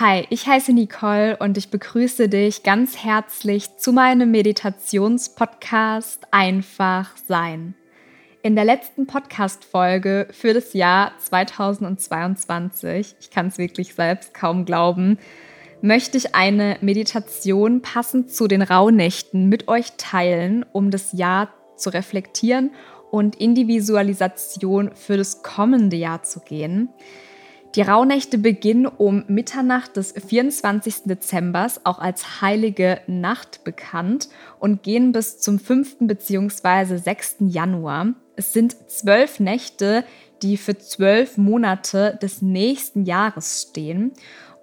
Hi, ich heiße Nicole und ich begrüße dich ganz herzlich zu meinem Meditationspodcast Einfach Sein. In der letzten Podcast-Folge für das Jahr 2022, ich kann es wirklich selbst kaum glauben, möchte ich eine Meditation passend zu den Rauhnächten mit euch teilen, um das Jahr zu reflektieren und in die Visualisation für das kommende Jahr zu gehen. Die Rauhnächte beginnen um Mitternacht des 24. Dezember, auch als Heilige Nacht bekannt, und gehen bis zum 5. bzw. 6. Januar. Es sind zwölf Nächte, die für zwölf Monate des nächsten Jahres stehen.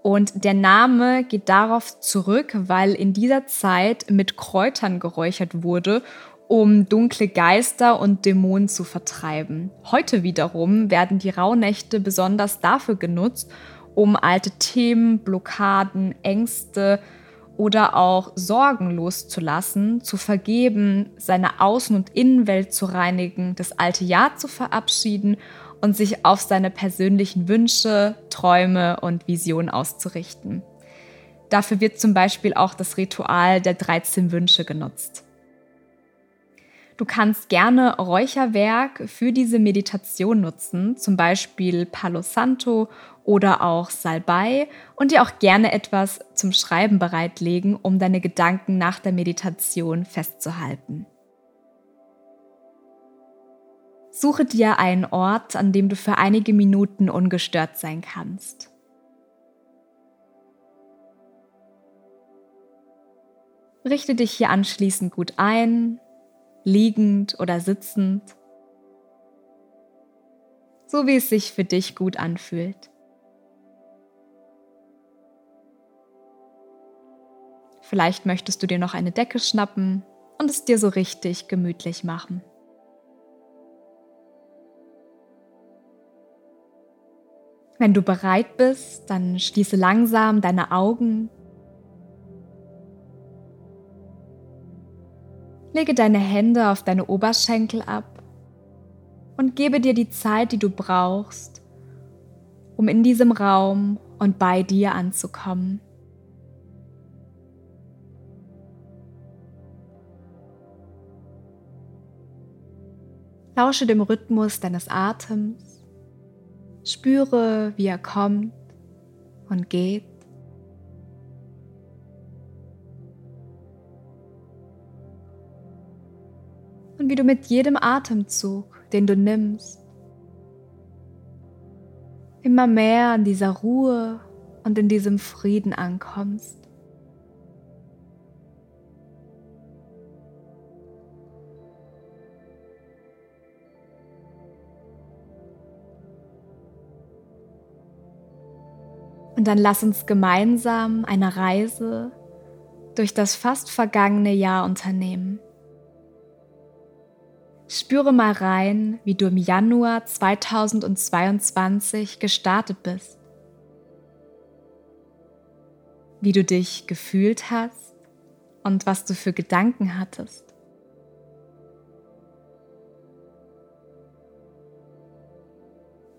Und der Name geht darauf zurück, weil in dieser Zeit mit Kräutern geräuchert wurde um dunkle Geister und Dämonen zu vertreiben. Heute wiederum werden die Rauhnächte besonders dafür genutzt, um alte Themen, Blockaden, Ängste oder auch Sorgen loszulassen, zu vergeben, seine Außen- und Innenwelt zu reinigen, das alte Jahr zu verabschieden und sich auf seine persönlichen Wünsche, Träume und Visionen auszurichten. Dafür wird zum Beispiel auch das Ritual der 13 Wünsche genutzt. Du kannst gerne Räucherwerk für diese Meditation nutzen, zum Beispiel Palo Santo oder auch Salbei und dir auch gerne etwas zum Schreiben bereitlegen, um deine Gedanken nach der Meditation festzuhalten. Suche dir einen Ort, an dem du für einige Minuten ungestört sein kannst. Richte dich hier anschließend gut ein liegend oder sitzend, so wie es sich für dich gut anfühlt. Vielleicht möchtest du dir noch eine Decke schnappen und es dir so richtig gemütlich machen. Wenn du bereit bist, dann schließe langsam deine Augen Lege deine Hände auf deine Oberschenkel ab und gebe dir die Zeit, die du brauchst, um in diesem Raum und bei dir anzukommen. Lausche dem Rhythmus deines Atems, spüre, wie er kommt und geht. Und wie du mit jedem Atemzug, den du nimmst, immer mehr an dieser Ruhe und in diesem Frieden ankommst. Und dann lass uns gemeinsam eine Reise durch das fast vergangene Jahr unternehmen. Spüre mal rein, wie du im Januar 2022 gestartet bist. Wie du dich gefühlt hast und was du für Gedanken hattest.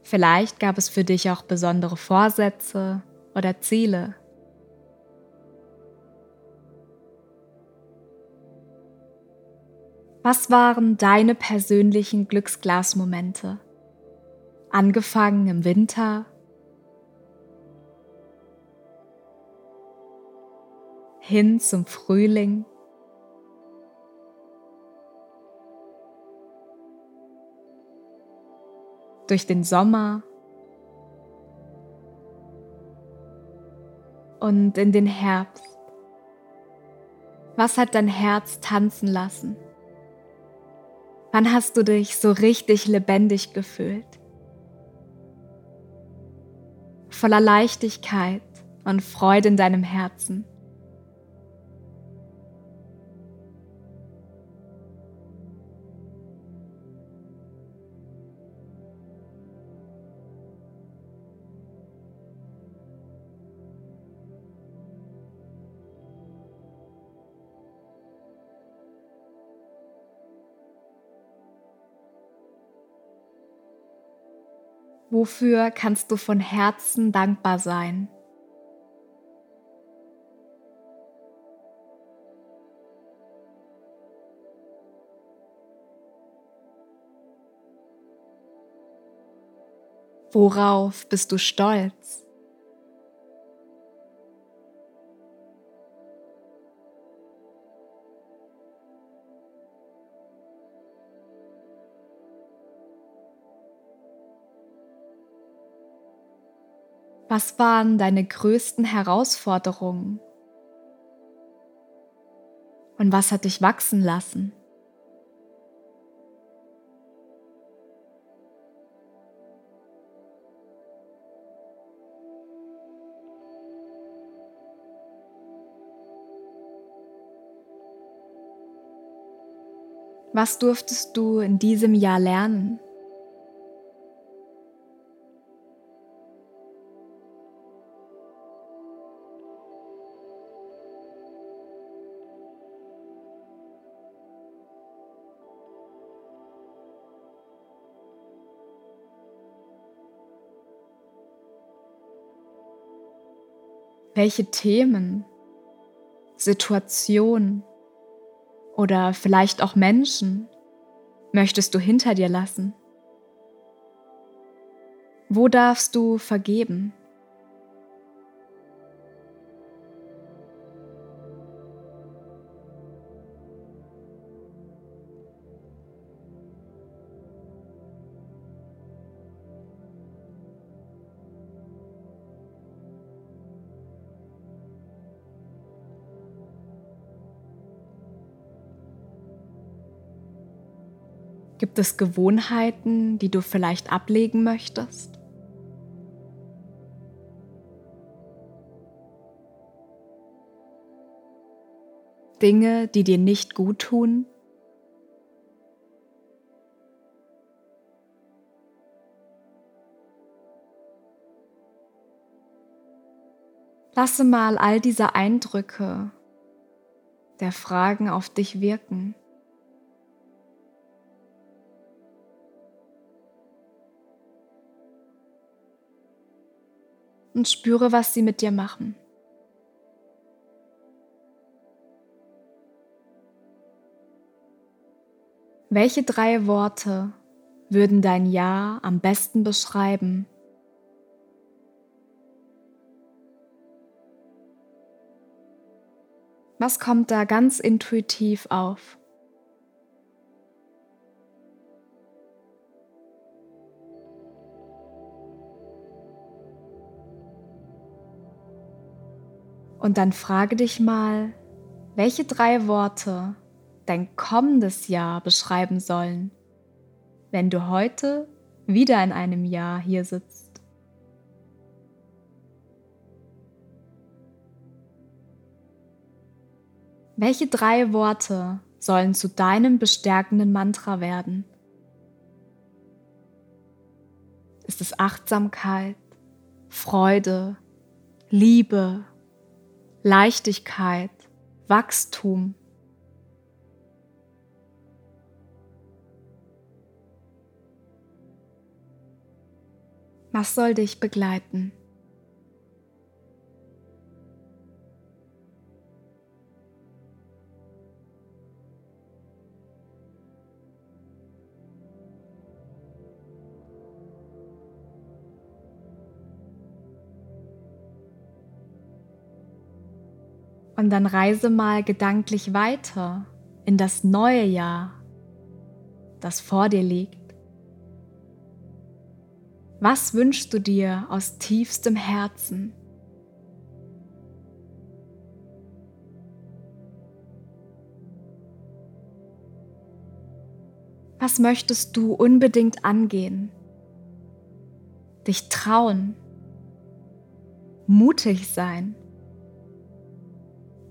Vielleicht gab es für dich auch besondere Vorsätze oder Ziele. Was waren deine persönlichen Glücksglasmomente? Angefangen im Winter, hin zum Frühling, durch den Sommer und in den Herbst. Was hat dein Herz tanzen lassen? Wann hast du dich so richtig lebendig gefühlt? Voller Leichtigkeit und Freude in deinem Herzen. Wofür kannst du von Herzen dankbar sein? Worauf bist du stolz? Was waren deine größten Herausforderungen? Und was hat dich wachsen lassen? Was durftest du in diesem Jahr lernen? Welche Themen, Situationen oder vielleicht auch Menschen möchtest du hinter dir lassen? Wo darfst du vergeben? Gibt es Gewohnheiten, die du vielleicht ablegen möchtest? Dinge, die dir nicht gut tun? Lasse mal all diese Eindrücke der Fragen auf dich wirken. Und spüre, was sie mit dir machen. Welche drei Worte würden dein Ja am besten beschreiben? Was kommt da ganz intuitiv auf? Und dann frage dich mal, welche drei Worte dein kommendes Jahr beschreiben sollen, wenn du heute wieder in einem Jahr hier sitzt. Welche drei Worte sollen zu deinem bestärkenden Mantra werden? Ist es Achtsamkeit, Freude, Liebe Leichtigkeit, Wachstum. Was soll dich begleiten? Und dann reise mal gedanklich weiter in das neue Jahr, das vor dir liegt. Was wünschst du dir aus tiefstem Herzen? Was möchtest du unbedingt angehen? Dich trauen, mutig sein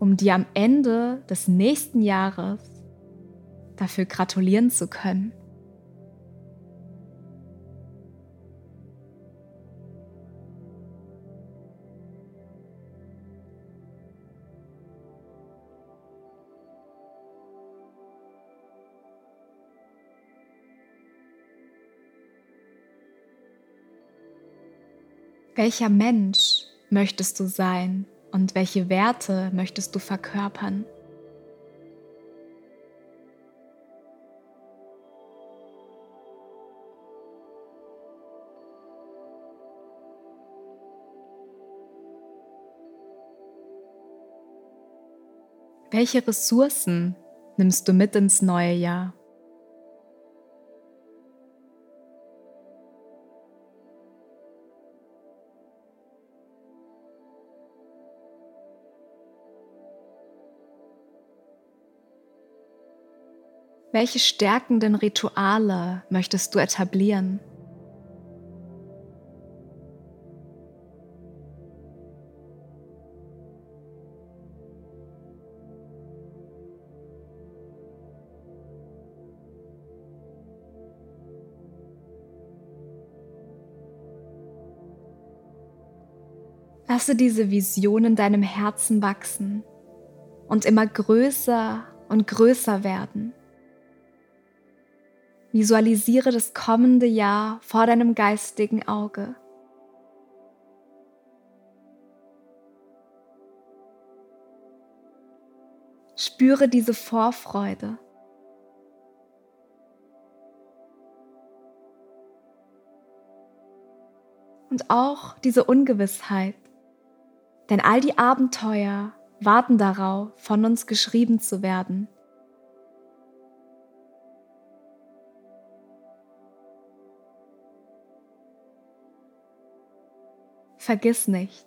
um dir am Ende des nächsten Jahres dafür gratulieren zu können. Welcher Mensch möchtest du sein? und welche Werte möchtest du verkörpern? Welche Ressourcen nimmst du mit ins neue Jahr? Welche stärkenden Rituale möchtest du etablieren? Lasse diese Vision in deinem Herzen wachsen und immer größer und größer werden. Visualisiere das kommende Jahr vor deinem geistigen Auge. Spüre diese Vorfreude. Und auch diese Ungewissheit. Denn all die Abenteuer warten darauf, von uns geschrieben zu werden. Vergiss nicht,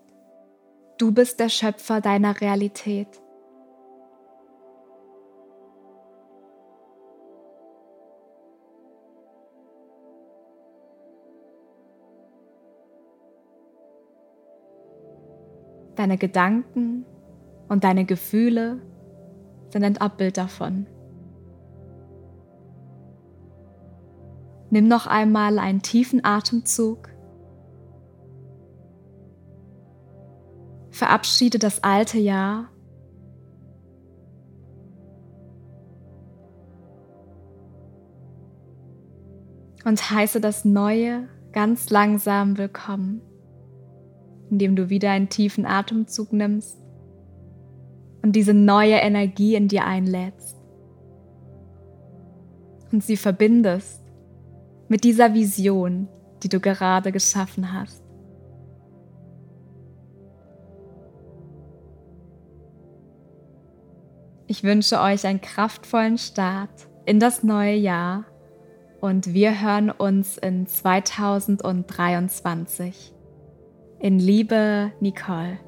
du bist der Schöpfer deiner Realität. Deine Gedanken und deine Gefühle sind ein Abbild davon. Nimm noch einmal einen tiefen Atemzug Verabschiede das alte Jahr. Und heiße das Neue ganz langsam willkommen, indem du wieder einen tiefen Atemzug nimmst und diese neue Energie in dir einlädst und sie verbindest mit dieser Vision, die du gerade geschaffen hast. Ich wünsche euch einen kraftvollen Start in das neue Jahr und wir hören uns in 2023. In Liebe, Nicole.